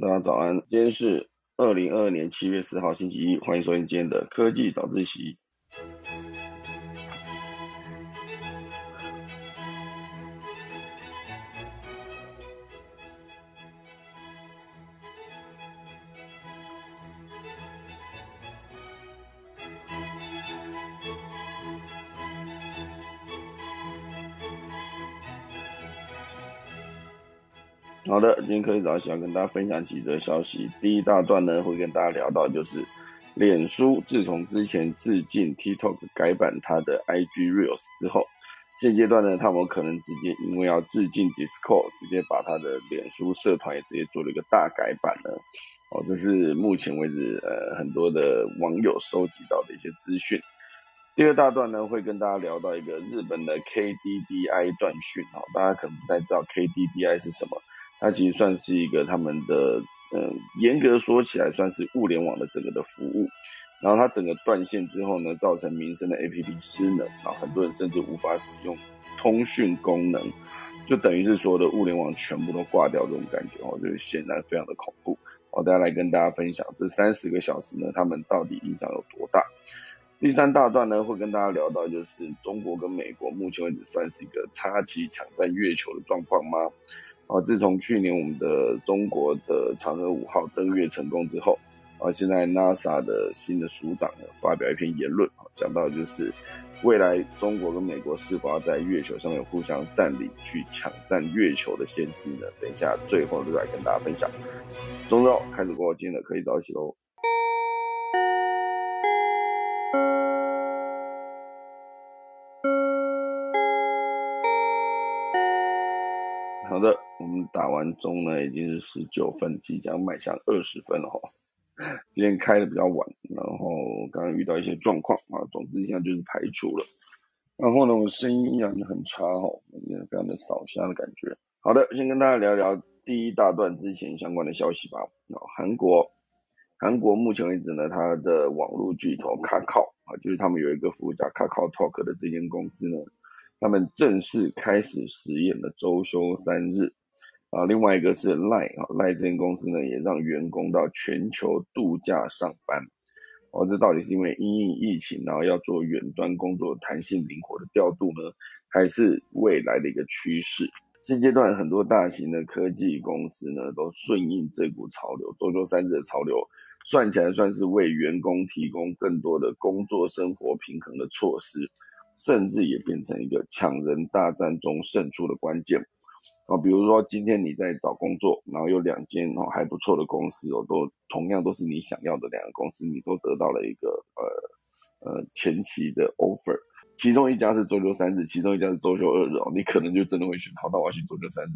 大家早安，今天是二零二二年七月四号星期一，欢迎收听今天的科技早自习。好的，今天科技早起要跟大家分享几则消息。第一大段呢，会跟大家聊到就是脸书自从之前致敬 TikTok 改版它的 IG Reels 之后，现阶段呢，他们可能直接因为要致敬 Discord，直接把它的脸书社团也直接做了一个大改版了。哦，这是目前为止呃很多的网友收集到的一些资讯。第二大段呢，会跟大家聊到一个日本的 KDDI 断讯。哦，大家可能不太知道 KDDI 是什么。它其实算是一个他们的，嗯，严格说起来算是物联网的整个的服务。然后它整个断线之后呢，造成民生的 APP 失能，然后很多人甚至无法使用通讯功能，就等于是所有的物联网全部都挂掉这种感觉哦，就是显然非常的恐怖。我大家来跟大家分享这三十个小时呢，他们到底影响有多大？第三大段呢，会跟大家聊到就是中国跟美国目前为止算是一个插旗抢占月球的状况吗？啊，自从去年我们的中国的嫦娥五号登月成功之后，啊，现在 NASA 的新的署长呢发表一篇言论，啊讲到就是未来中国跟美国是否要在月球上面互相占领，去抢占月球的先机呢？等一下最后就来跟大家分享。中绕开始过，今天的可以早起喽。好的，我们打完钟呢，已经是十九分，即将迈向二十分了哈。今天开的比较晚，然后刚刚遇到一些状况啊，总之现在就是排除了。然后呢，我声音依然很差哈，也非常的扫瞎的感觉。好的，先跟大家聊聊第一大段之前相关的消息吧。韩国，韩国目前为止呢，它的网络巨头卡靠啊，就是他们有一个服务叫卡靠 Talk 的这间公司呢。他们正式开始实验了周休三日啊，另外一个是赖啊，赖这间公司呢也让员工到全球度假上班哦，这到底是因为因应疫情然后要做远端工作弹性灵活的调度呢，还是未来的一个趋势？现阶段很多大型的科技公司呢都顺应这股潮流，周休三日的潮流，算起来算是为员工提供更多的工作生活平衡的措施。甚至也变成一个抢人大战中胜出的关键啊！比如说今天你在找工作，然后有两间哦还不错的公司哦，都同样都是你想要的两个公司，你都得到了一个呃呃前期的 offer，其中一家是周休三日，其中一家是周休二日哦，你可能就真的会选，好，那我要去周休三日，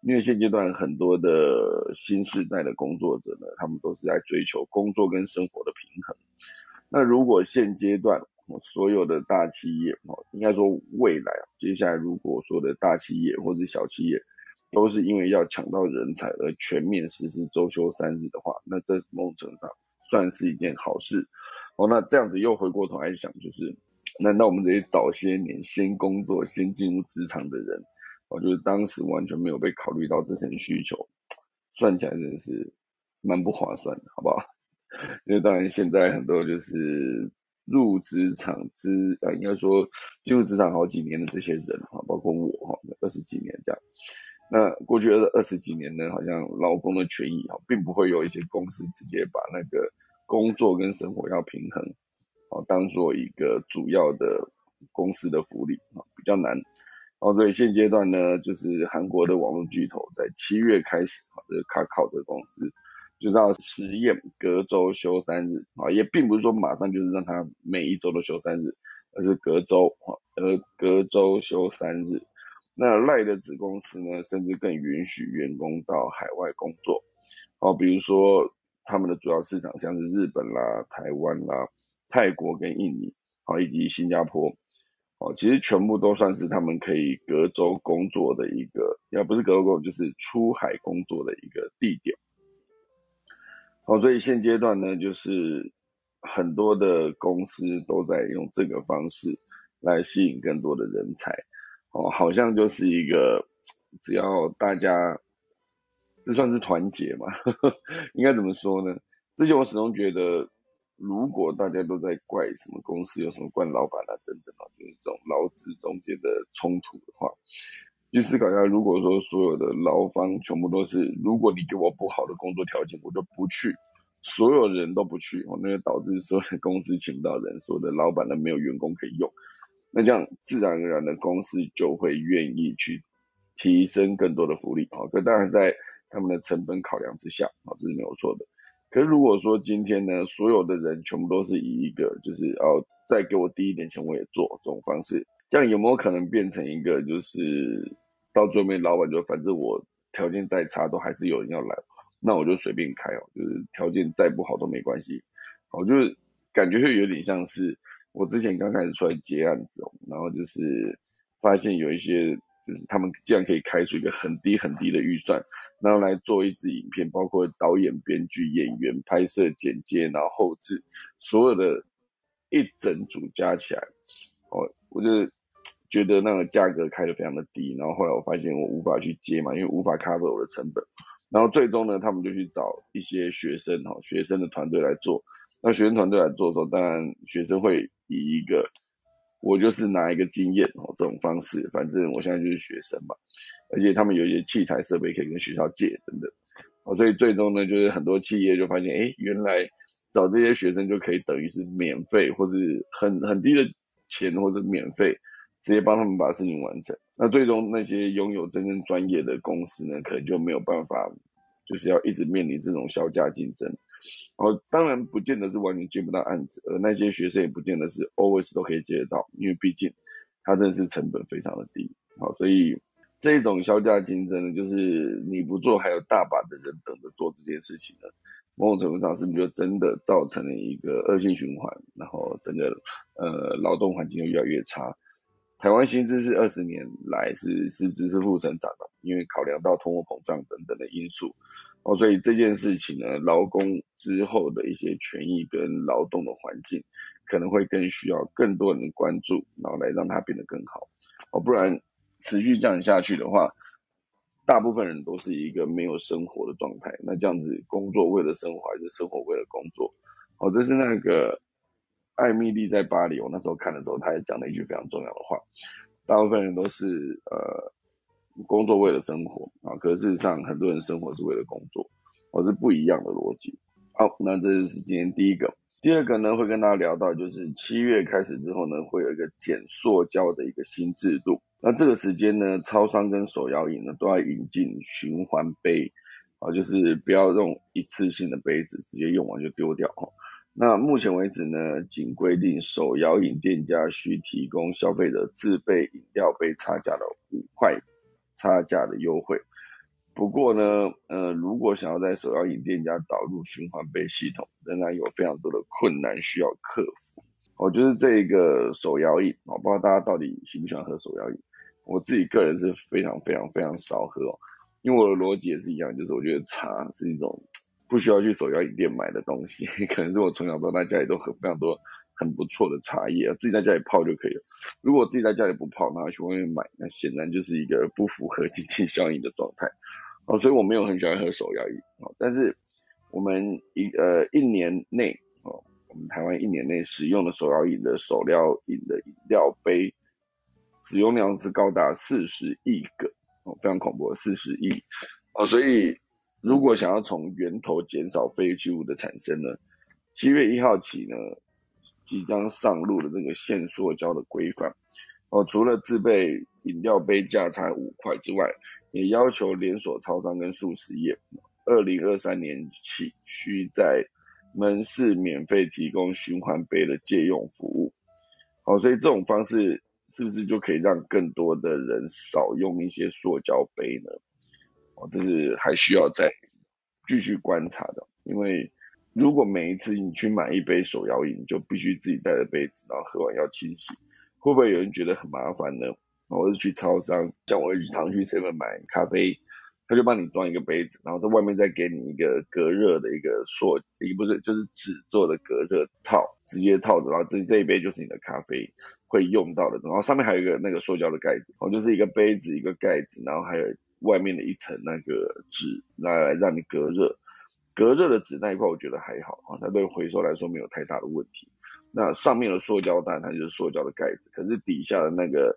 因为现阶段很多的新时代的工作者呢，他们都是在追求工作跟生活的平衡，那如果现阶段所有的大企业哦，应该说未来接下来如果说的大企业或者小企业都是因为要抢到人才而全面实施周休三日的话，那这某种程度上算是一件好事哦。那这样子又回过头来想，就是难道我们这些早些年先工作、先进入职场的人，哦，就是当时完全没有被考虑到这层需求，算起来真的是蛮不划算的，好不好？因为当然现在很多就是。入职场之呃，应该说进入职场好几年的这些人哈，包括我哈，二十几年这样。那过去的二十几年呢，好像劳工的权益哈，并不会有一些公司直接把那个工作跟生活要平衡，哦，当做一个主要的公司的福利啊，比较难。哦，所以现阶段呢，就是韩国的网络巨头在七月开始，啊，这个卡考这个公司。就是要实验隔周休三日啊，也并不是说马上就是让他每一周都休三日，而是隔周啊，呃隔周休三日。那赖的子公司呢，甚至更允许员工到海外工作，哦，比如说他们的主要市场像是日本啦、台湾啦、泰国跟印尼，啊，以及新加坡，哦，其实全部都算是他们可以隔周工作的一个，要不是隔周工作，就是出海工作的一个地点。哦，所以现阶段呢，就是很多的公司都在用这个方式来吸引更多的人才。哦，好像就是一个只要大家这算是团结嘛？应该怎么说呢？之前我始终觉得，如果大家都在怪什么公司有什么怪老板啊等等啊，就是这种劳资中间的冲突的话，去思考一下，如果说所有的劳方全部都是，如果你给我不好的工作条件，我就不去，所有人都不去，哦，那就导致所有的公司请不到人，所有的老板呢没有员工可以用，那这样自然而然的公司就会愿意去提升更多的福利，啊，可当然在他们的成本考量之下，啊，这是没有错的。可是如果说今天呢，所有的人全部都是以一个就是哦，再给我低一点钱我也做这种方式，这样有没有可能变成一个就是到最后面老板就反正我条件再差都还是有人要来，那我就随便开哦，就是条件再不好都没关系，我就感觉会有点像是我之前刚开始出来接案子，然后就是发现有一些就是。他们竟然可以开出一个很低很低的预算，然后来做一支影片，包括导演、编剧、演员、拍摄、剪接，然后后置，所有的一整组加起来，哦，我就觉得那个价格开的非常的低，然后后来我发现我无法去接嘛，因为无法 cover 我的成本，然后最终呢，他们就去找一些学生哈，学生的团队来做，那学生团队来做的时候，当然学生会以一个。我就是拿一个经验哦，这种方式，反正我现在就是学生嘛，而且他们有一些器材设备可以跟学校借等等，哦，所以最终呢，就是很多企业就发现，哎，原来找这些学生就可以等于是免费，或是很很低的钱，或是免费，直接帮他们把事情完成。那最终那些拥有真正专业的公司呢，可能就没有办法，就是要一直面临这种销价竞争。哦，当然不见得是完全接不到案子，而那些学生也不见得是 always 都可以接得到，因为毕竟它真的是成本非常的低。好，所以这种销价竞争呢，就是你不做，还有大把的人等着做这件事情呢。某种程度上是不是就真的造成了一个恶性循环？然后整个呃劳动环境又越来越差。台湾薪资是二十年来是实质是负成长的，因为考量到通货膨胀等等的因素。哦，所以这件事情呢，劳工之后的一些权益跟劳动的环境，可能会更需要更多人的关注，然后来让它变得更好。哦，不然持续这样下去的话，大部分人都是一个没有生活的状态。那这样子，工作为了生活还是生活为了工作？哦，这是那个艾米丽在巴黎，我那时候看的时候，她也讲了一句非常重要的话。大部分人都是呃。工作为了生活啊，可是事实上很多人生活是为了工作，我是不一样的逻辑。好，那这就是今天第一个。第二个呢，会跟大家聊到，就是七月开始之后呢，会有一个减塑胶的一个新制度。那这个时间呢，超商跟手摇饮呢都要引进循环杯啊，就是不要用一次性的杯子，直接用完就丢掉哈。那目前为止呢，仅规定手摇饮店家需提供消费者自备饮料杯差价的五块。差价的优惠，不过呢，呃，如果想要在手摇饮店家导入循环杯系统，仍然有非常多的困难需要克服。我觉得这个手摇饮，我不知道大家到底喜不喜欢喝手摇饮。我自己个人是非常非常非常少喝，因为我的逻辑也是一样，就是我觉得茶是一种不需要去手摇饮店买的东西，可能是我从小到大家里都喝非常多。很不错的茶叶，自己在家里泡就可以了。如果自己在家里不泡，拿去外面买，那显然就是一个不符合经济效益的状态。哦，所以我没有很喜欢喝手摇饮哦。但是我们一呃一年内哦，我们台湾一年内使用的手摇饮的手料饮的饮料杯使用量是高达四十亿个哦，非常恐怖，四十亿哦。所以如果想要从源头减少废弃物的产生呢，七月一号起呢。即将上路的这个限塑胶的规范哦，除了自备饮料杯价差五块之外，也要求连锁超商跟素食业，二零二三年起需在门市免费提供循环杯的借用服务。好，所以这种方式是不是就可以让更多的人少用一些塑胶杯呢？哦，这是还需要再继续观察的，因为。如果每一次你去买一杯手摇饮，就必须自己带着杯子，然后喝完要清洗，会不会有人觉得很麻烦呢？我是去超商，像我常去 seven 买咖啡，他就帮你装一个杯子，然后在外面再给你一个隔热的一个塑，一不是就是纸做的隔热套，直接套着，然后这这一杯就是你的咖啡会用到的，然后上面还有一个那个塑胶的盖子，哦，就是一个杯子一个盖子，然后还有外面的一层那个纸来来让你隔热。隔热的纸那一块我觉得还好啊，它对回收来说没有太大的问题。那上面的塑胶袋它就是塑胶的盖子，可是底下的那个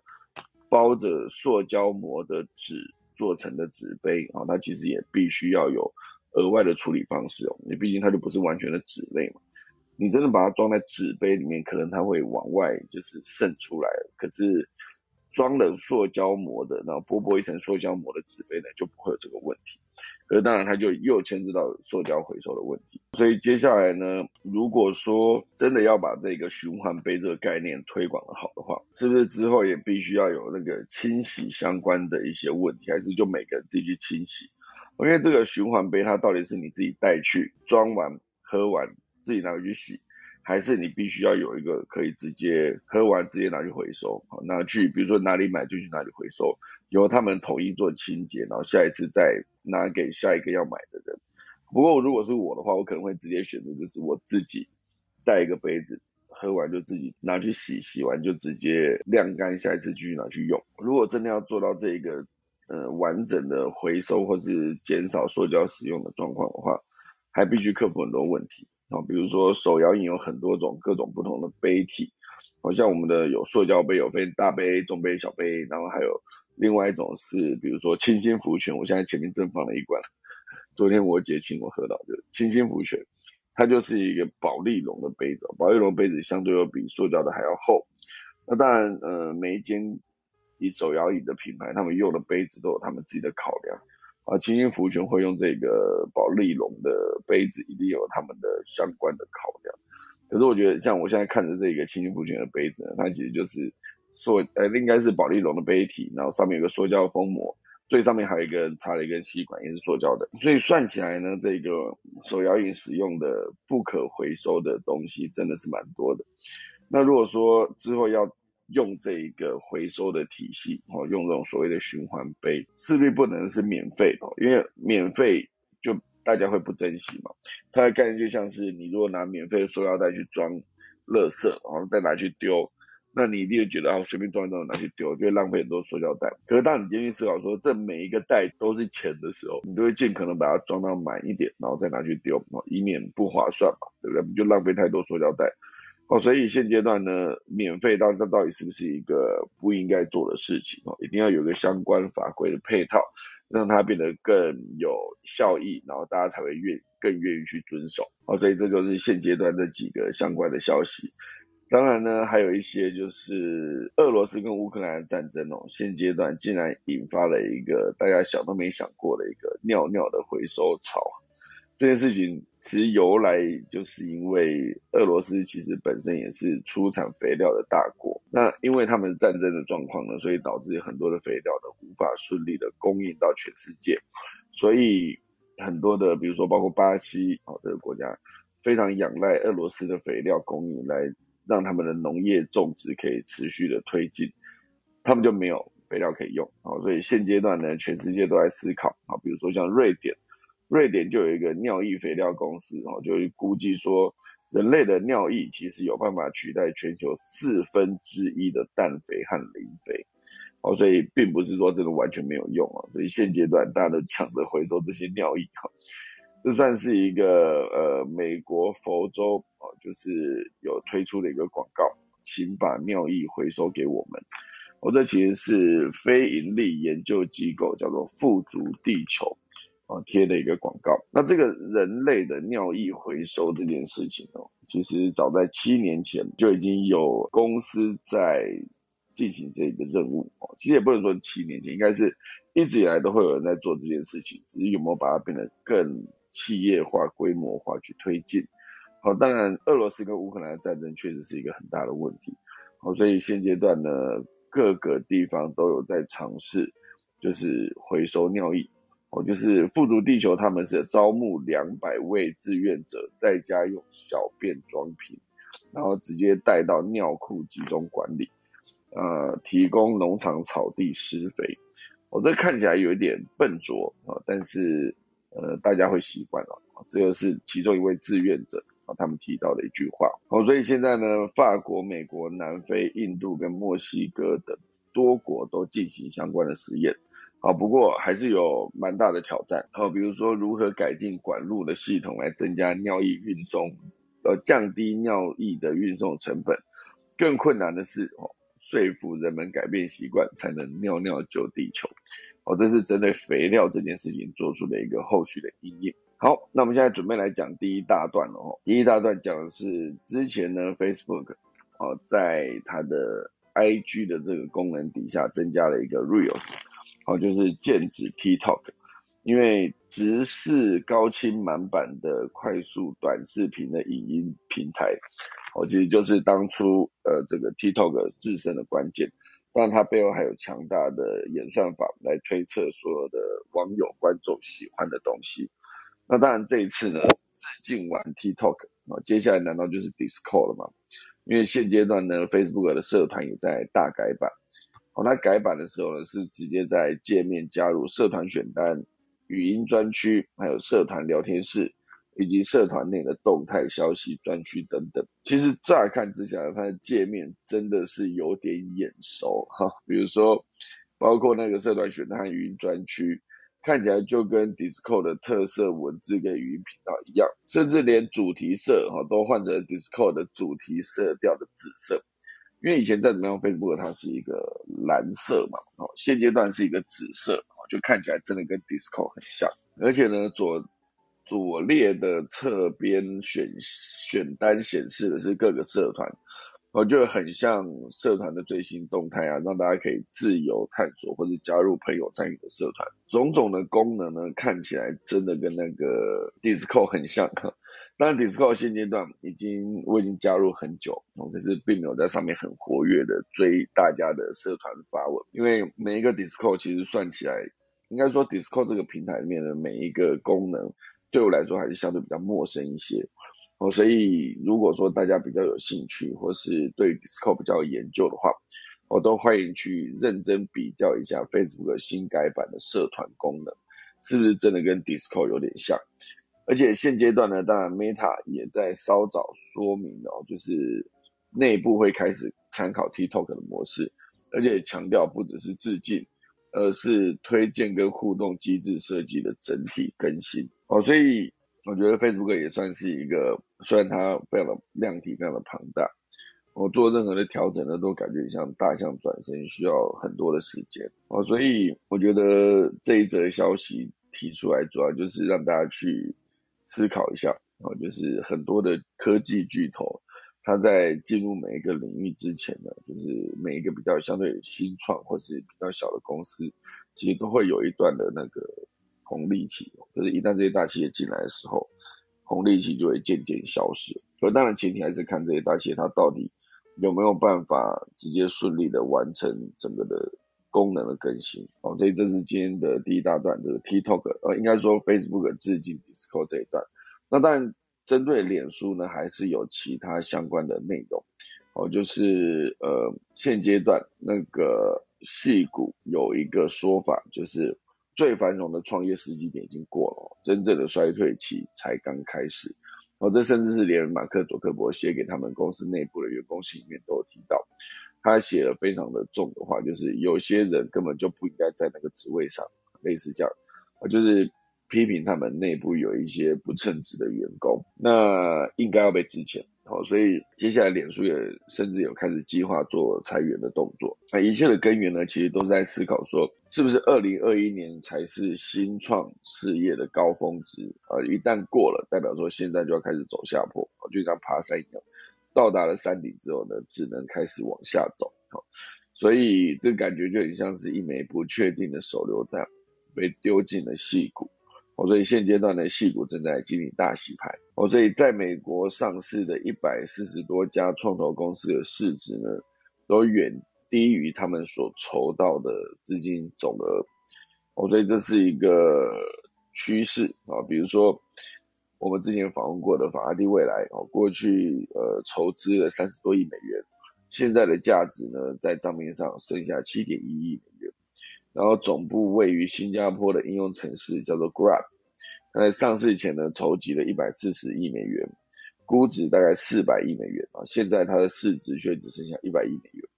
包着塑胶膜的纸做成的纸杯啊，它其实也必须要有额外的处理方式哦，你毕竟它就不是完全的纸类嘛。你真的把它装在纸杯里面，可能它会往外就是渗出来，可是。装了塑胶膜的，然后薄薄一层塑胶膜的纸杯呢，就不会有这个问题。可是当然，它就又牵制到塑胶回收的问题。所以接下来呢，如果说真的要把这个循环杯这个概念推广的好的话，是不是之后也必须要有那个清洗相关的一些问题，还是就每个人自己去清洗？因为这个循环杯它到底是你自己带去装完喝完自己拿回去洗？还是你必须要有一个可以直接喝完直接拿去回收，好拿去比如说哪里买就去哪里回收，由他们统一做清洁，然后下一次再拿给下一个要买的人。不过如果是我的话，我可能会直接选择就是我自己带一个杯子，喝完就自己拿去洗，洗完就直接晾干，下一次继续拿去用。如果真的要做到这个呃完整的回收或是减少塑胶使用的状况的话，还必须克服很多问题。啊，比如说手摇饮有很多种各种不同的杯体，好像我们的有塑胶杯，有分大杯、中杯、小杯，然后还有另外一种是，比如说清新福泉，我现在前面正放了一罐，昨天我姐请我喝到的清新福泉，它就是一个保利龙的杯子，保利龙杯子相对又比塑胶的还要厚。那当然，呃，每一间以手摇饮的品牌，他们用的杯子都有他们自己的考量。啊，清新福泉会用这个宝丽龙的杯子，一定有他们的相关的考量。可是我觉得，像我现在看着这个清新福泉的杯子，它其实就是塑，呃，应该是宝丽龙的杯体，然后上面有个塑胶封膜，最上面还有一个插了一根吸管，也是塑胶的。所以算起来呢，这个手摇饮使用的不可回收的东西真的是蛮多的。那如果说之后要用这一个回收的体系，哦，用这种所谓的循环杯，势必不能是免费的，因为免费就大家会不珍惜嘛。它的概念就像是你如果拿免费的塑料袋去装垃圾，然后再拿去丢，那你一定会觉得啊，随便装一装拿去丢，就会浪费很多塑料袋。可是当你坚定思考说这每一个袋都是钱的时候，你就会尽可能把它装到满一点，然后再拿去丢，以免不划算嘛，对不对？你就浪费太多塑料袋。哦，所以现阶段呢，免费到这到底是不是一个不应该做的事情哦？一定要有个相关法规的配套，让它变得更有效益，然后大家才会愿更愿意去遵守。哦，所以这就是现阶段这几个相关的消息。当然呢，还有一些就是俄罗斯跟乌克兰的战争哦，现阶段竟然引发了一个大家想都没想过的一个尿尿的回收潮。这件事情其实由来就是因为俄罗斯其实本身也是出产肥料的大国，那因为他们战争的状况呢，所以导致很多的肥料呢无法顺利的供应到全世界，所以很多的比如说包括巴西哦这个国家非常仰赖俄罗斯的肥料供应来让他们的农业种植可以持续的推进，他们就没有肥料可以用。哦，所以现阶段呢全世界都在思考啊，比如说像瑞典。瑞典就有一个尿液肥料公司，哦，就估计说，人类的尿液其实有办法取代全球四分之一的氮肥和磷肥，哦，所以并不是说这个完全没有用啊，所以现阶段大家都抢着回收这些尿液，哈，这算是一个呃美国佛州哦，就是有推出的一个广告，请把尿液回收给我们，哦，这其实是非盈利研究机构叫做富足地球。啊，贴的一个广告。那这个人类的尿液回收这件事情哦，其实早在七年前就已经有公司在进行这个任务哦。其实也不能说七年前，应该是一直以来都会有人在做这件事情，只是有没有把它变得更企业化、规模化去推进。好，当然俄罗斯跟乌克兰的战争确实是一个很大的问题。好，所以现阶段呢，各个地方都有在尝试，就是回收尿液。哦，就是富足地球，他们是招募两百位志愿者，在家用小便装瓶，然后直接带到尿库集中管理，呃，提供农场草地施肥。我这看起来有一点笨拙啊，但是呃，大家会习惯了。这个是其中一位志愿者啊，他们提到的一句话。哦，所以现在呢，法国、美国、南非、印度跟墨西哥等多国都进行相关的实验。啊，不过还是有蛮大的挑战。好，比如说如何改进管路的系统来增加尿液运送，呃，降低尿液的运送成本。更困难的是哦，说服人们改变习惯，才能尿尿救地球。哦，这是针对肥料这件事情做出的一个后续的应用。好，那我们现在准备来讲第一大段了哦。第一大段讲的是之前呢，Facebook 哦，在它的 IG 的这个功能底下增加了一个 Reels，哦，就是剑指 TikTok，因为直视高清满版的快速短视频的影音平台，哦，其实就是当初呃这个 TikTok 自身的关键，当然它背后还有强大的演算法来推测所有的网友观众喜欢的东西。那当然，这一次呢，致敬完 TikTok 啊，接下来难道就是 Discord 了吗？因为现阶段呢，Facebook 的社团也在大改版。哦，那改版的时候呢，是直接在界面加入社团选单、语音专区，还有社团聊天室，以及社团内的动态消息专区等等。其实乍看之下，它的界面真的是有点眼熟哈。比如说，包括那个社团选单、语音专区。看起来就跟 Discord 的特色文字跟语音频道一样，甚至连主题色哈都换成 Discord 的主题色调的紫色。因为以前在怎么样 Facebook 它是一个蓝色嘛，哦，现阶段是一个紫色，就看起来真的跟 Disco 很像。而且呢，左左列的侧边选选单显示的是各个社团。我觉得很像社团的最新动态啊，让大家可以自由探索或者加入朋友参与的社团。种种的功能呢，看起来真的跟那个 Disco 很像。当然，Discord 现阶段已经我已经加入很久，可是并没有在上面很活跃的追大家的社团发文，因为每一个 Discord 其实算起来，应该说 Discord 这个平台里面的每一个功能，对我来说还是相对比较陌生一些。哦，所以如果说大家比较有兴趣，或是对 Discord 比较有研究的话，我都欢迎去认真比较一下 Facebook 新改版的社团功能，是不是真的跟 Discord 有点像？而且现阶段呢，当然 Meta 也在稍早说明哦，就是内部会开始参考 TikTok 的模式，而且强调不只是致敬，而是推荐跟互动机制设计的整体更新。哦，所以。我觉得 Facebook 也算是一个，虽然它非常的量体非常的庞大，我做任何的调整呢，都感觉像大象转身，需要很多的时间哦。所以我觉得这一则消息提出来，主要就是让大家去思考一下哦，就是很多的科技巨头，它在进入每一个领域之前呢，就是每一个比较相对新创或是比较小的公司，其实都会有一段的那个。红利期，就是一旦这些大企业进来的时候，红利期就会渐渐消失。而当然前提还是看这些大企业它到底有没有办法直接顺利的完成整个的功能的更新。所以这是今天的第一大段，这个 TikTok，呃，应该说 Facebook 致敬 Discord 这一段。那当然针对脸书呢，还是有其他相关的内容。哦，就是呃现阶段那个戏股有一个说法，就是。最繁荣的创业时机点已经过了，真正的衰退期才刚开始。哦，这甚至是连马克·佐克伯写给他们公司内部的员工信里面都有提到。他写了非常的重的话，就是有些人根本就不应该在那个职位上，类似这样，啊就是批评他们内部有一些不称职的员工，那应该要被支遣。好，所以接下来脸书也甚至有开始计划做裁员的动作。那一切的根源呢，其实都在思考说，是不是二零二一年才是新创事业的高峰值？啊，一旦过了，代表说现在就要开始走下坡，就像爬山一样，到达了山顶之后呢，只能开始往下走。哦，所以这感觉就很像是一枚不确定的手榴弹被丢进了戏谷。哦，所以现阶段呢，细股正在经历大洗牌。哦，所以在美国上市的一百四十多家创投公司的市值呢，都远低于他们所筹到的资金总额。哦，所以这是一个趋势啊。比如说，我们之前访问过的法拉第未来，哦，过去呃筹资了三十多亿美元，现在的价值呢，在账面上剩下七点一亿美元。然后总部位于新加坡的应用城市叫做 Grab，它在上市前呢筹集了一百四十亿美元，估值大概四百亿美元啊，现在它的市值却只剩下一百亿美元。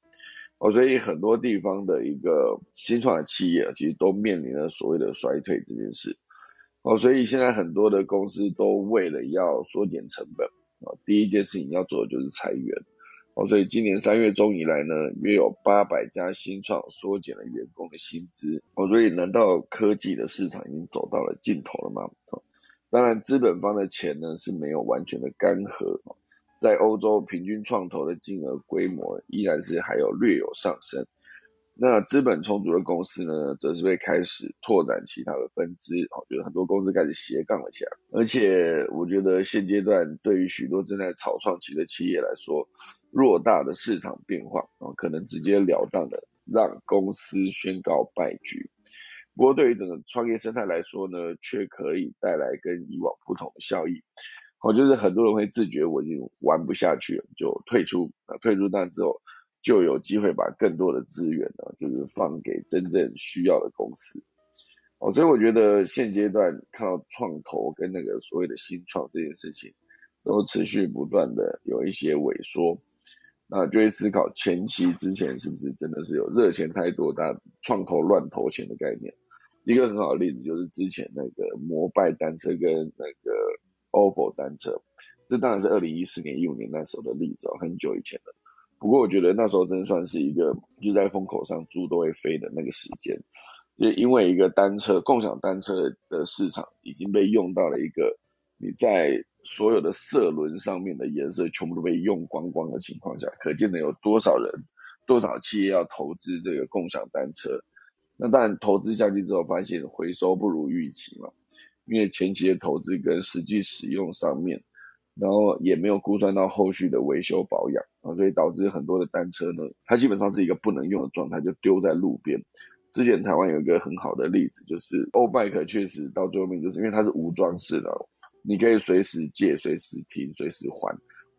哦，所以很多地方的一个新创的企业其实都面临了所谓的衰退这件事。哦，所以现在很多的公司都为了要缩减成本，啊，第一件事情要做的就是裁员。哦，所以今年三月中以来呢，约有八百家新创缩减了员工的薪资。哦，所以难道科技的市场已经走到了尽头了吗？当然，资本方的钱呢是没有完全的干涸。在欧洲，平均创投的金额规模依然是还有略有上升。那资本充足的公司呢，则是会开始拓展其他的分支。哦，就是很多公司开始斜杠了起来。而且，我觉得现阶段对于许多正在草创期的企业来说，偌大的市场变化啊，可能直截了当的让公司宣告败局。不过对于整个创业生态来说呢，却可以带来跟以往不同的效益。好，就是很多人会自觉我已经玩不下去了，就退出。啊，退出那之后，就有机会把更多的资源呢，就是放给真正需要的公司。哦，所以我觉得现阶段看到创投跟那个所谓的新创这件事情，都持续不断的有一些萎缩。那就会思考前期之前是不是真的是有热钱太多，但创投乱投钱的概念。一个很好的例子就是之前那个摩拜单车跟那个 ofo 单车，这当然是二零一四年一五年那时候的例子哦，很久以前了。不过我觉得那时候真算是一个就在风口上猪都会飞的那个时间，就因为一个单车共享单车的市场已经被用到了一个你在。所有的色轮上面的颜色全部都被用光光的情况下，可见的有多少人、多少企业要投资这个共享单车？那当然投资下去之后，发现回收不如预期嘛，因为前期的投资跟实际使用上面，然后也没有估算到后续的维修保养啊，所以导致很多的单车呢，它基本上是一个不能用的状态，就丢在路边。之前台湾有一个很好的例子，就是欧 bike 确实到最后面就是因为它是无装饰的。你可以随时借、随时停、随时还，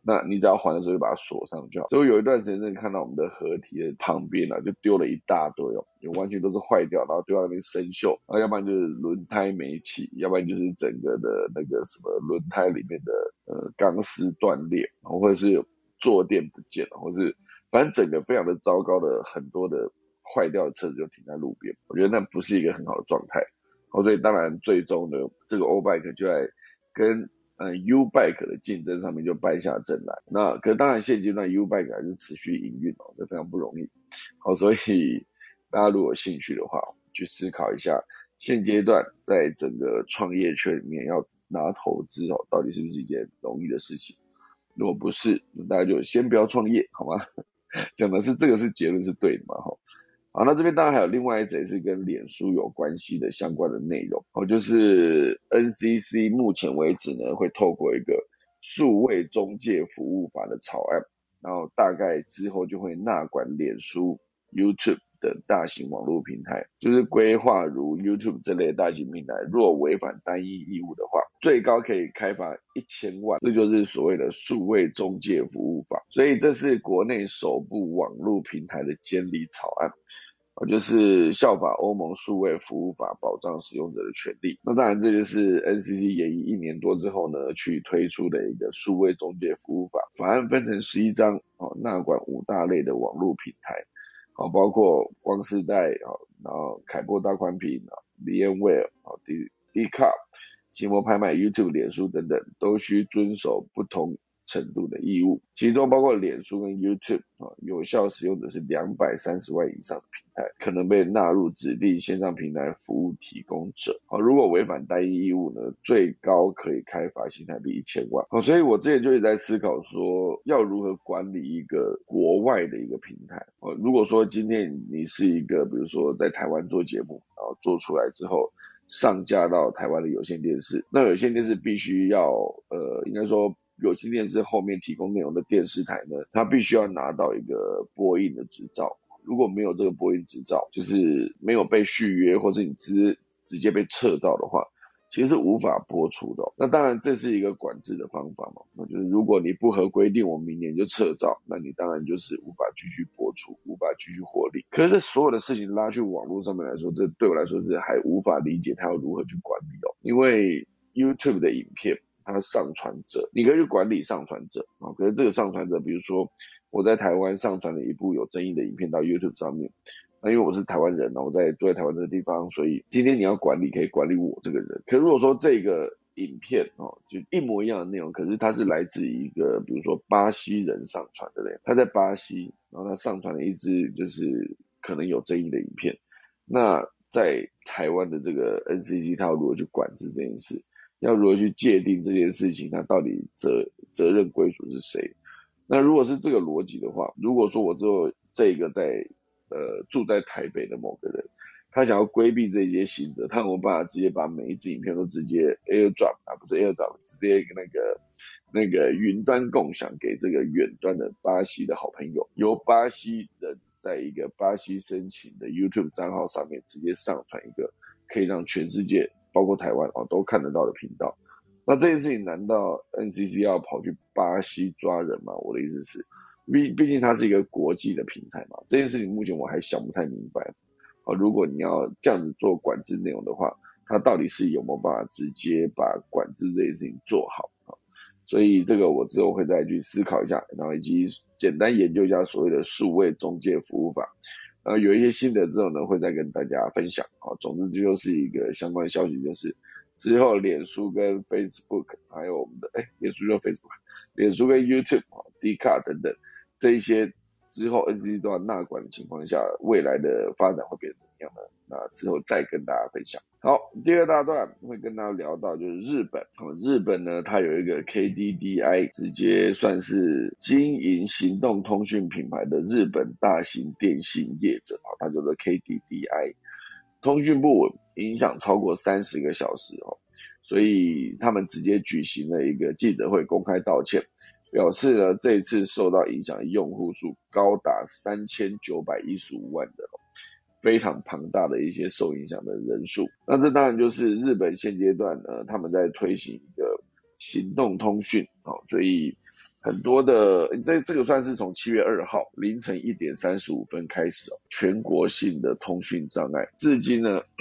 那你只要还的时候就把它锁上就好。所以有一段时间，真的看到我们的合体的旁边啊，就丢了一大堆哦，就完全都是坏掉，然后丢在那边生锈，然后要不然就是轮胎没气，要不然就是整个的那个什么轮胎里面的呃钢丝断裂，或者是坐垫不见了，或是反正整个非常的糟糕的很多的坏掉的车子就停在路边，我觉得那不是一个很好的状态。好，所以当然最终呢，这个欧 bike 就在。跟呃 U Bike 的竞争上面就败下阵来，那可当然现阶段 U Bike 还是持续营运哦，这非常不容易。好，所以大家如果有兴趣的话，去思考一下现阶段在整个创业圈里面要拿投资哦，到底是不是一件容易的事情？如果不是，大家就先不要创业，好吗？讲的是这个是结论是对的嘛？哈。好，那这边当然还有另外一则是跟脸书有关系的相关的内容，哦，就是 NCC 目前为止呢会透过一个数位中介服务法的草案，然后大概之后就会纳管脸书、YouTube。的大型网络平台，就是规划如 YouTube 这类大型平台，若违反单一义务的话，最高可以开罚一千万，这就是所谓的数位中介服务法。所以这是国内首部网络平台的监理草案，就是效法欧盟数位服务法，保障使用者的权利。那当然，这就是 NCC 研议一年多之后呢，去推出的一个数位中介服务法。法案分成十一章，哦，纳管五大类的网络平台。啊，包括光世代啊，然后凯波大宽屏啊，VMware 啊，D D Car，期末拍卖、YouTube、脸书等等，都需遵守不同。程度的义务，其中包括脸书跟 YouTube 啊，有效使用的是两百三十万以上的平台，可能被纳入指定线上平台服务提供者。啊，如果违反单一义务呢，最高可以开罚新台币一千万。啊，所以我之前就一直在思考说，要如何管理一个国外的一个平台。啊，如果说今天你是一个，比如说在台湾做节目，然后做出来之后上架到台湾的有线电视，那有线电视必须要，呃，应该说。有线电视后面提供内容的电视台呢，它必须要拿到一个播映的执照。如果没有这个播映执照，就是没有被续约，或者你直直接被撤照的话，其实是无法播出的。那当然这是一个管制的方法嘛，那就是如果你不合规定，我明年就撤照，那你当然就是无法继续播出，无法继续获利。可是这所有的事情拉去网络上面来说，这对我来说是还无法理解它要如何去管理哦，因为 YouTube 的影片。它上传者，你可以去管理上传者啊。可是这个上传者，比如说我在台湾上传了一部有争议的影片到 YouTube 上面，那因为我是台湾人呢，我在住在台湾这个地方，所以今天你要管理可以管理我这个人。可如果说这个影片哦，就一模一样的内容，可是它是来自一个比如说巴西人上传的嘞，他在巴西，然后他上传了一支就是可能有争议的影片，那在台湾的这个 NCC 他要如何去管制这件事？要如何去界定这件事情？它到底责责任归属是谁？那如果是这个逻辑的话，如果说我做这个在呃住在台北的某个人，他想要规避这些行者，他有没有办法直接把每一支影片都直接 AirDrop 啊，不是 AirDrop，直接那个那个云端共享给这个远端的巴西的好朋友，由巴西人在一个巴西申请的 YouTube 账号上面直接上传一个，可以让全世界。包括台湾哦都看得到的频道，那这件事情难道 NCC 要跑去巴西抓人吗？我的意思是，毕毕竟它是一个国际的平台嘛，这件事情目前我还想不太明白。哦，如果你要这样子做管制内容的话，它到底是有没有办法直接把管制这件事情做好？所以这个我之后会再去思考一下，然后以及简单研究一下所谓的数位中介服务法。啊，有一些新的之后呢，会再跟大家分享。啊，总之这就是一个相关消息，就是之后脸书跟 Facebook，还有我们的哎，脸书就 Facebook，脸书跟 YouTube 啊，D 卡等等这一些。之后 NCC 都要纳管的情况下，未来的发展会变成样呢？那之后再跟大家分享。好，第二大段会跟大家聊到就是日本。日本呢，它有一个 KDDI，直接算是经营行动通讯品牌的日本大型电信业者啊，它叫做 KDDI。通讯部影响超过三十个小时哦，所以他们直接举行了一个记者会，公开道歉。表示呢，这次受到影响的用户数高达三千九百一十五万的，非常庞大的一些受影响的人数。那这当然就是日本现阶段呢，他们在推行一个行动通讯，哦，所以很多的这这个算是从七月二号凌晨一点三十五分开始哦，全国性的通讯障碍，至今呢。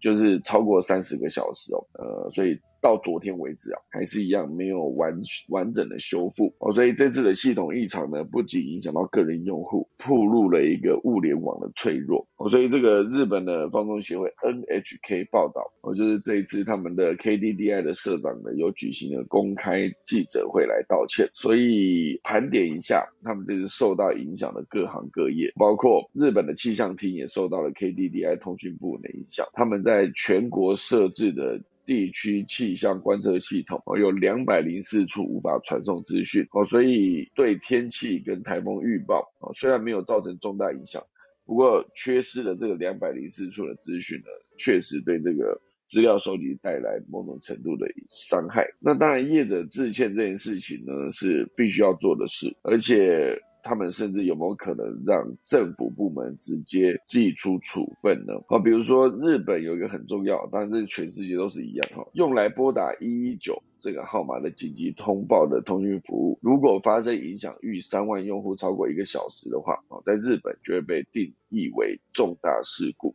就是超过三十个小时哦，呃，所以到昨天为止啊，还是一样没有完完整的修复。哦，所以这次的系统异常呢，不仅影响到个人用户，暴露了一个物联网的脆弱。哦，所以这个日本的放送协会 NHK 报道，哦，就是这一次他们的 KDDI 的社长呢，有举行了公开记者会来道歉，所以盘点一下，他们这次受到影响的各行各业，包括日本的气象厅也受到了 KDDI 通讯部的影响，他们在全国设置的地区气象观测系统，有两百零四处无法传送资讯哦，所以对天气跟台风预报哦，虽然没有造成重大影响，不过缺失的这个两百零四处的资讯呢，确实对这个资料收集带来某种程度的伤害。那当然，业者致歉这件事情呢，是必须要做的事，而且。他们甚至有没有可能让政府部门直接寄出处分呢？啊，比如说日本有一个很重要，当然这全世界都是一样哈，用来拨打一一九这个号码的紧急通报的通讯服务，如果发生影响逾三万用户超过一个小时的话，啊，在日本就会被定义为重大事故，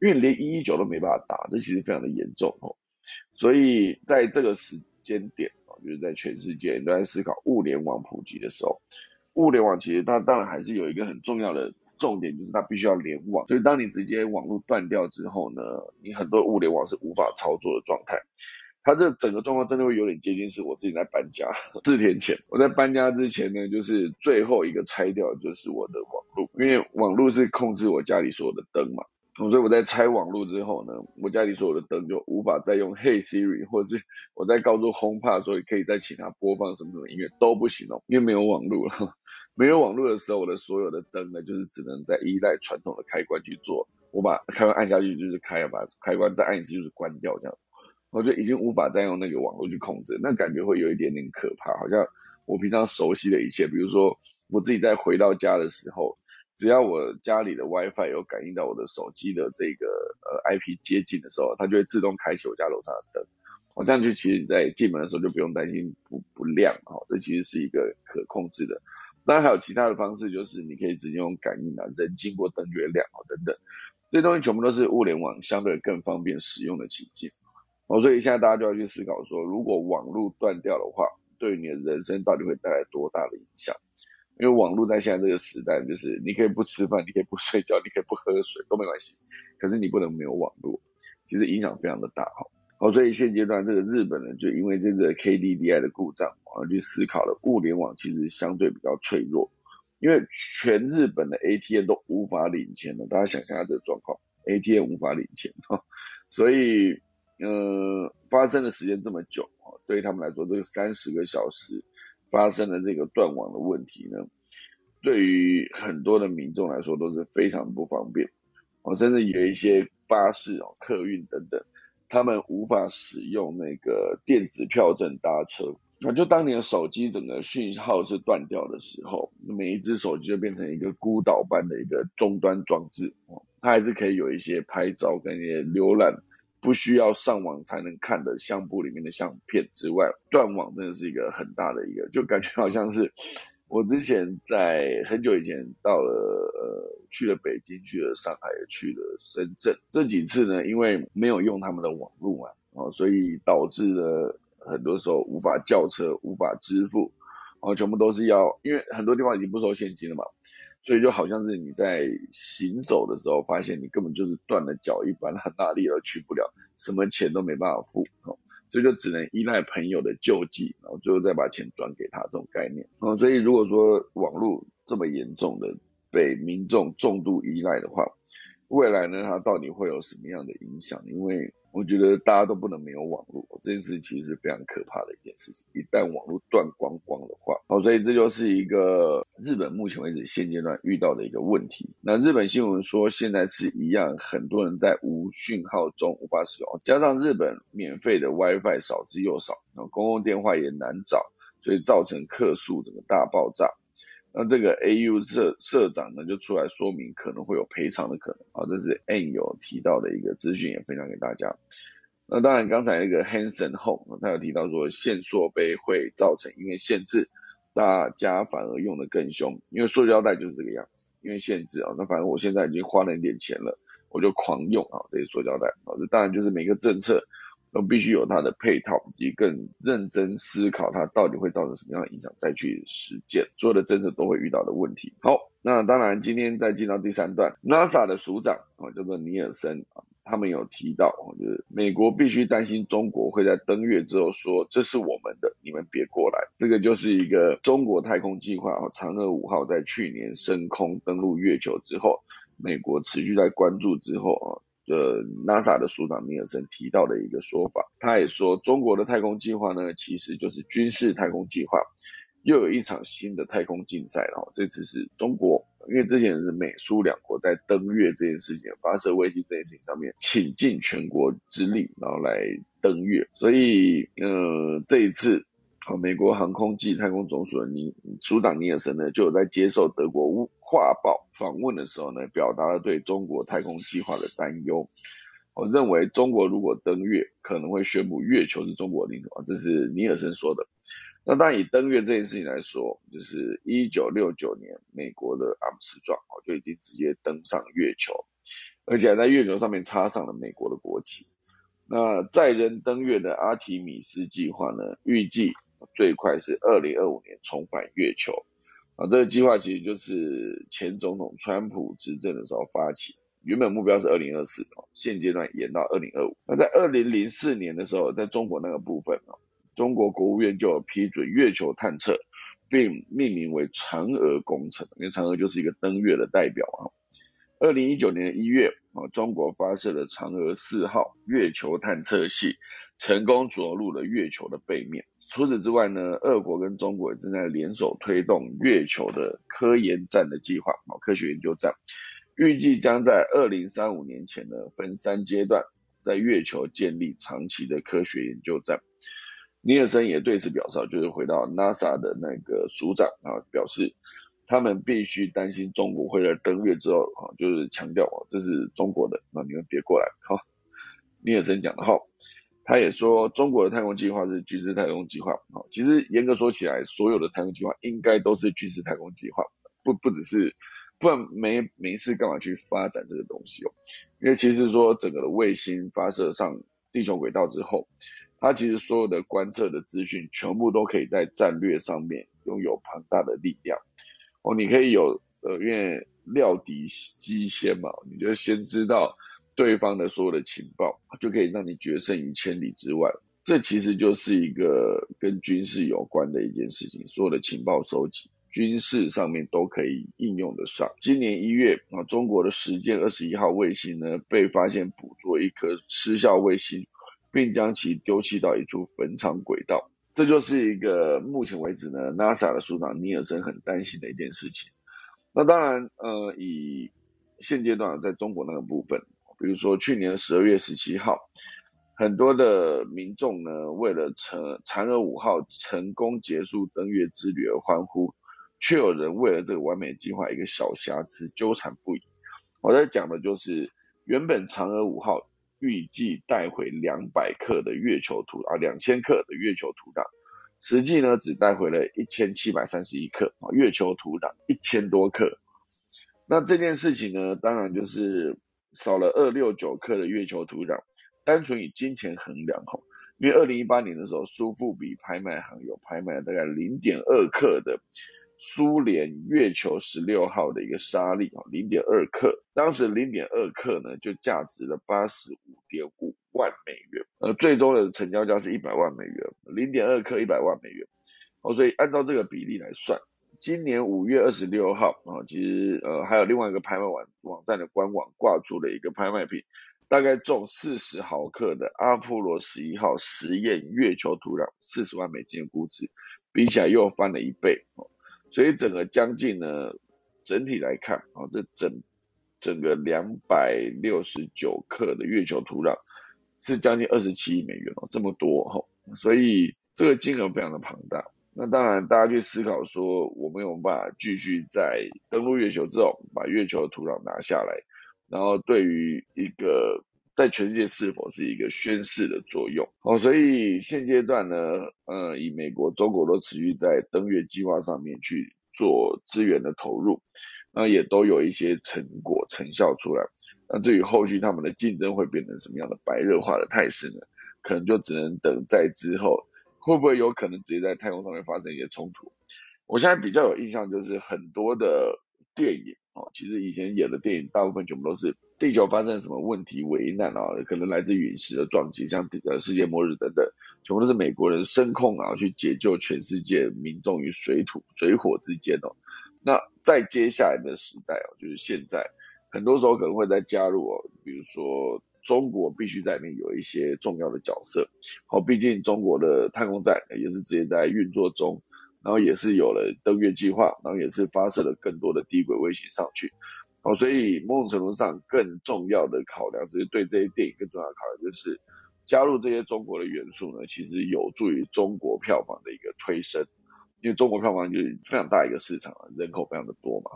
因为连一一九都没办法打，这其实非常的严重哦。所以在这个时间点啊，就是在全世界都在思考物联网普及的时候。物联网其实它当然还是有一个很重要的重点，就是它必须要联网。所以当你直接网络断掉之后呢，你很多物联网是无法操作的状态。它这整个状况真的会有点接近是我自己在搬家。四天前我在搬家之前呢，就是最后一个拆掉就是我的网络，因为网络是控制我家里所有的灯嘛。所以我在拆网络之后呢，我家里所有的灯就无法再用 Hey Siri，或者是我在告诉 HomePod 说可以再请它播放什么什么音乐都不行哦，因为没有网络了。没有网络的时候，我的所有的灯呢，就是只能在依赖传统的开关去做。我把开关按下去就是开了，把开关再按一次就是关掉，这样我就已经无法再用那个网络去控制，那感觉会有一点点可怕，好像我平常熟悉的一切，比如说我自己在回到家的时候。只要我家里的 WiFi 有感应到我的手机的这个呃 IP 接近的时候，它就会自动开启我家楼上的灯。我这样就其实你在进门的时候就不用担心不不亮哈，这其实是一个可控制的。当然还有其他的方式，就是你可以直接用感应啊，人经过灯就会亮啊等等。这些东西全部都是物联网相对更方便使用的情境。哦，所以现在大家就要去思考说，如果网络断掉的话，对你的人生到底会带来多大的影响？因为网络在现在这个时代，就是你可以不吃饭，你可以不睡觉，你可以不喝水都没关系，可是你不能没有网络，其实影响非常的大哈。好，所以现阶段这个日本呢，就因为这个 KDDI 的故障，而去思考了物联网其实相对比较脆弱，因为全日本的 ATM 都无法领钱了，大家想象下这个状况，ATM 无法领钱哈，所以呃发生的时间这么久啊，对于他们来说，这个三十个小时发生了这个断网的问题呢，对于很多的民众来说都是非常不方便，哦，甚至有一些巴士哦、客运等等。他们无法使用那个电子票证搭车，那就当你的手机整个讯号是断掉的时候，每一只手机就变成一个孤岛般的一个终端装置，哦，它还是可以有一些拍照跟一些浏览不需要上网才能看的相簿里面的相片之外，断网真的是一个很大的一个，就感觉好像是。我之前在很久以前到了呃去了北京去了上海也去了深圳这几次呢，因为没有用他们的网络嘛，哦，所以导致了很多时候无法叫车无法支付，哦，全部都是要因为很多地方已经不收现金了嘛，所以就好像是你在行走的时候发现你根本就是断了脚一般，很大力而去不了，什么钱都没办法付，哦。所以就只能依赖朋友的救济，然后最后再把钱转给他这种概念。哦，所以如果说网络这么严重的被民众重度依赖的话，未来呢，它到底会有什么样的影响？因为我觉得大家都不能没有网络，这件事其实是非常可怕的一件一旦网络断光光的话，哦，所以这就是一个日本目前为止现阶段遇到的一个问题。那日本新闻说，现在是一样，很多人在无讯号中无法使用，加上日本免费的 WiFi 少之又少，然后公共电话也难找，所以造成客诉整个大爆炸。那这个 AU 社社长呢，就出来说明可能会有赔偿的可能啊，这是 N 有提到的一个资讯，也分享给大家。那当然，刚才那个 Hanson Home 他有提到说，限塑杯会造成因为限制，大家反而用的更凶，因为塑胶袋就是这个样子，因为限制啊，那反正我现在已经花了一点钱了，我就狂用啊这些塑胶袋啊，这当然就是每个政策。都必须有它的配套，以及更认真思考它到底会造成什么样的影响，再去实践。所有的政策都会遇到的问题。好，那当然今天再进到第三段，NASA 的署长啊叫做尼尔森啊，他们有提到，就是美国必须担心中国会在登月之后说这是我们的，你们别过来。这个就是一个中国太空计划啊，嫦娥五号在去年升空登陆月球之后，美国持续在关注之后啊。呃，NASA 的署长尼尔森提到的一个说法，他也说，中国的太空计划呢，其实就是军事太空计划，又有一场新的太空竞赛了。这次是中国，因为之前是美苏两国在登月这件事情、发射卫星这件事情上面倾尽全国之力，然后来登月，所以呃，这一次。美国航空暨太空总署的尼署长尼尔森呢，就有在接受德国《画报》访问的时候呢，表达了对中国太空计划的担忧。我认为中国如果登月，可能会宣布月球是中国领土啊，这是尼尔森说的。那当然以登月这件事情来说，就是一九六九年，美国的阿姆斯壮哦就已经直接登上月球，而且在月球上面插上了美国的国旗。那载人登月的阿提米斯计划呢，预计。最快是二零二五年重返月球啊！这个计划其实就是前总统川普执政的时候发起，原本目标是二零二四哦，现阶段延到二零二五。那在二零零四年的时候，在中国那个部分哦，中国国务院就批准月球探测，并命名为嫦娥工程，因为嫦娥就是一个登月的代表啊。二零一九年一月啊，中国发射了嫦娥四号月球探测器，成功着陆了月球的背面。除此之外呢，俄国跟中国正在联手推动月球的科研站的计划，啊，科学研究站，预计将在二零三五年前呢，分三阶段在月球建立长期的科学研究站。尼尔森也对此表示，就是回到 NASA 的那个署长啊，表示他们必须担心中国会在登月之后啊，就是强调啊，这是中国的，那你们别过来，好，尼尔森讲的哈。他也说，中国的太空计划是军事太空计划。啊，其实严格说起来，所有的太空计划应该都是军事太空计划，不不只是，不然没没事干嘛去发展这个东西哦？因为其实说整个的卫星发射上地球轨道之后，它其实所有的观测的资讯全部都可以在战略上面拥有庞大的力量。哦，你可以有呃，因为料敌机先嘛，你就先知道对方的所有的情报，就可以让你决胜于千里之外。这其实就是一个跟军事有关的一件事情，所有的情报收集，军事上面都可以应用得上。今年一月啊，中国的实践二十一号卫星呢，被发现捕捉一颗失效卫星，并将其丢弃到一处坟场轨道。这就是一个目前为止呢，NASA 的署长尼尔森很担心的一件事情。那当然，呃，以现阶段在中国那个部分，比如说去年十二月十七号。很多的民众呢，为了成嫦娥五号成功结束登月之旅而欢呼，却有人为了这个完美计划一个小瑕疵纠缠不已。我在讲的就是，原本嫦娥五号预计带回两百克的月球土啊，两千克的月球土壤，实际呢只带回了一千七百三十一克啊，月球土壤一千多克。那这件事情呢，当然就是少了二六九克的月球土壤。单纯以金钱衡量哈，因为二零一八年的时候，苏富比拍卖行有拍卖了大概零点二克的苏联月球十六号的一个沙粒啊，零点二克，当时零点二克呢就价值了八十五点五万美元，呃，最终的成交价是一百万美元，零点二克一百万美元，哦，所以按照这个比例来算，今年五月二十六号啊，其实呃还有另外一个拍卖网网站的官网挂出了一个拍卖品。大概重四十毫克的阿波罗十一号实验月球土壤，四十万美金的估值，比起来又翻了一倍哦。所以整个将近呢，整体来看啊，这整整个两百六十九克的月球土壤是将近二十七亿美元哦，这么多哈，所以这个金额非常的庞大。那当然，大家去思考说，我们有办法继续在登陆月球之后，把月球的土壤拿下来。然后对于一个在全世界是否是一个宣示的作用，哦，所以现阶段呢，呃，以美国、中国都持续在登月计划上面去做资源的投入，那也都有一些成果成效出来。那至于后续他们的竞争会变成什么样的白热化的态势呢？可能就只能等在之后，会不会有可能直接在太空上面发生一些冲突？我现在比较有印象就是很多的电影。哦，其实以前演的电影大部分全部都是地球发生什么问题危难啊，可能来自陨石的撞击，像呃世界末日等等，全部都是美国人声控啊去解救全世界民众于水土水火之间哦。那在接下来的时代哦，就是现在，很多时候可能会再加入哦，比如说中国必须在里面有一些重要的角色，好，毕竟中国的太空站也是直接在运作中。然后也是有了登月计划，然后也是发射了更多的低轨卫星上去，哦，所以某种程度上更重要的考量，就是对这些电影更重要的考量，就是加入这些中国的元素呢，其实有助于中国票房的一个推升，因为中国票房就是非常大一个市场，人口非常的多嘛，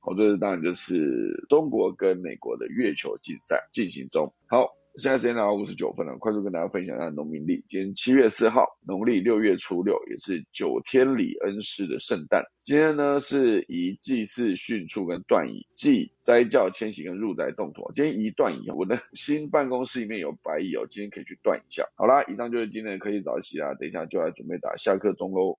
好，这是当然就是中国跟美国的月球竞赛进行中，好。现在时间来到五十九分了，快速跟大家分享一下农民历。今天七月四号，农历六月初六，也是九天里恩师的圣诞。今天呢是宜祭祀、训畜跟断仪，祭斋教、迁徙跟入宅动土。今天宜断仪，我的新办公室里面有白蚁哦，今天可以去断一下。好啦，以上就是今天的科技早起啦，等一下就来准备打下课钟喽。